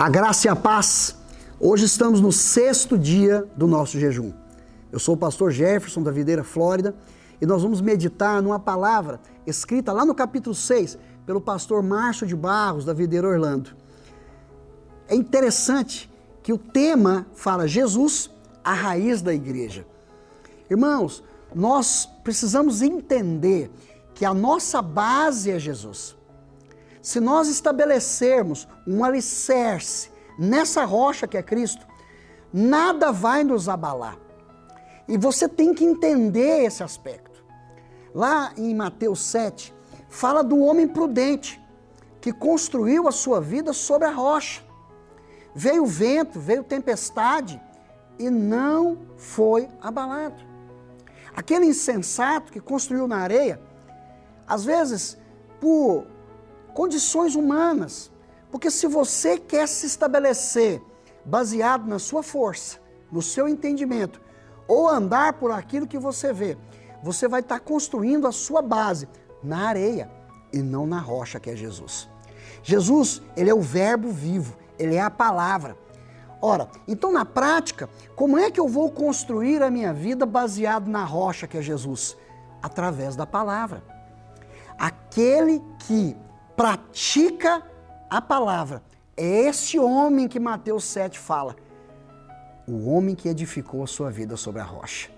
A graça e a paz. Hoje estamos no sexto dia do nosso jejum. Eu sou o pastor Jefferson da Videira Flórida e nós vamos meditar numa palavra escrita lá no capítulo 6 pelo pastor Márcio de Barros da Videira Orlando. É interessante que o tema fala Jesus, a raiz da igreja. Irmãos, nós precisamos entender que a nossa base é Jesus. Se nós estabelecermos um alicerce nessa rocha que é Cristo, nada vai nos abalar. E você tem que entender esse aspecto. Lá em Mateus 7, fala do homem prudente que construiu a sua vida sobre a rocha. Veio vento, veio tempestade e não foi abalado. Aquele insensato que construiu na areia, às vezes por condições humanas. Porque se você quer se estabelecer baseado na sua força, no seu entendimento, ou andar por aquilo que você vê, você vai estar construindo a sua base na areia e não na rocha que é Jesus. Jesus, ele é o verbo vivo, ele é a palavra. Ora, então na prática, como é que eu vou construir a minha vida baseado na rocha que é Jesus? Através da palavra. Aquele que pratica a palavra. É esse homem que Mateus 7 fala. O homem que edificou a sua vida sobre a rocha.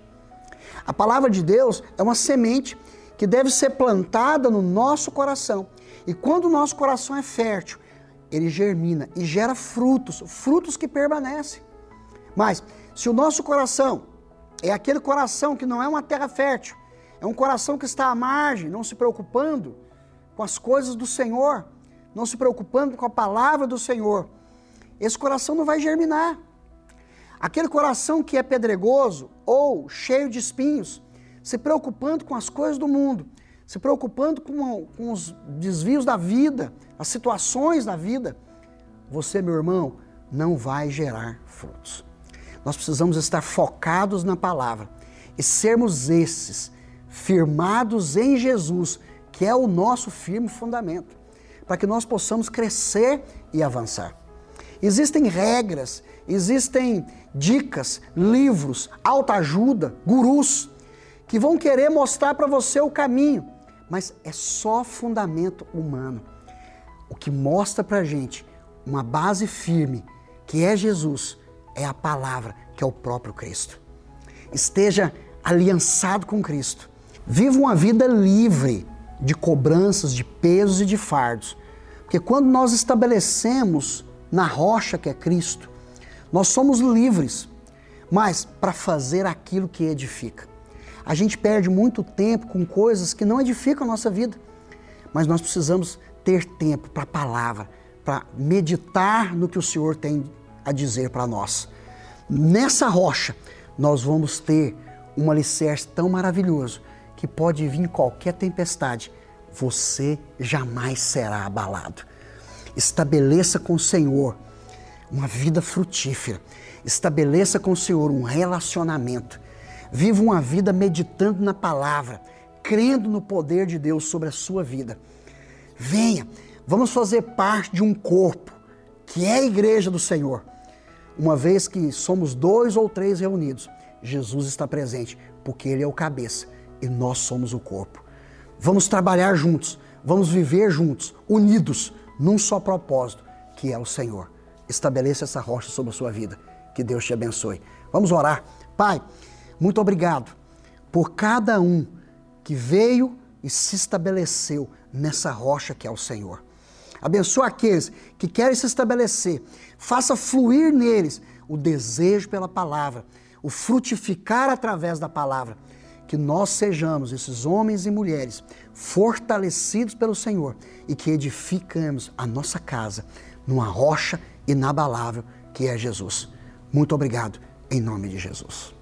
A palavra de Deus é uma semente que deve ser plantada no nosso coração. E quando o nosso coração é fértil, ele germina e gera frutos, frutos que permanecem. Mas, se o nosso coração é aquele coração que não é uma terra fértil, é um coração que está à margem, não se preocupando, com as coisas do Senhor, não se preocupando com a palavra do Senhor, esse coração não vai germinar. Aquele coração que é pedregoso ou cheio de espinhos, se preocupando com as coisas do mundo, se preocupando com, com os desvios da vida, as situações da vida, você, meu irmão, não vai gerar frutos. Nós precisamos estar focados na palavra e sermos esses, firmados em Jesus, que é o nosso firme fundamento, para que nós possamos crescer e avançar. Existem regras, existem dicas, livros, autoajuda, gurus, que vão querer mostrar para você o caminho, mas é só fundamento humano. O que mostra para a gente uma base firme, que é Jesus, é a palavra, que é o próprio Cristo. Esteja aliançado com Cristo. Viva uma vida livre de cobranças, de pesos e de fardos. Porque quando nós estabelecemos na rocha que é Cristo, nós somos livres, mas para fazer aquilo que edifica. A gente perde muito tempo com coisas que não edificam a nossa vida, mas nós precisamos ter tempo para a palavra, para meditar no que o Senhor tem a dizer para nós. Nessa rocha, nós vamos ter um alicerce tão maravilhoso que pode vir qualquer tempestade, você jamais será abalado. Estabeleça com o Senhor uma vida frutífera. Estabeleça com o Senhor um relacionamento. Viva uma vida meditando na palavra, crendo no poder de Deus sobre a sua vida. Venha, vamos fazer parte de um corpo que é a igreja do Senhor. Uma vez que somos dois ou três reunidos, Jesus está presente, porque Ele é o cabeça e nós somos o corpo. Vamos trabalhar juntos, vamos viver juntos, unidos, num só propósito, que é o Senhor. Estabeleça essa rocha sobre a sua vida. Que Deus te abençoe. Vamos orar. Pai, muito obrigado por cada um que veio e se estabeleceu nessa rocha que é o Senhor. Abençoa aqueles que querem se estabelecer. Faça fluir neles o desejo pela palavra, o frutificar através da palavra que nós sejamos esses homens e mulheres fortalecidos pelo Senhor e que edificamos a nossa casa numa rocha inabalável que é Jesus. Muito obrigado, em nome de Jesus.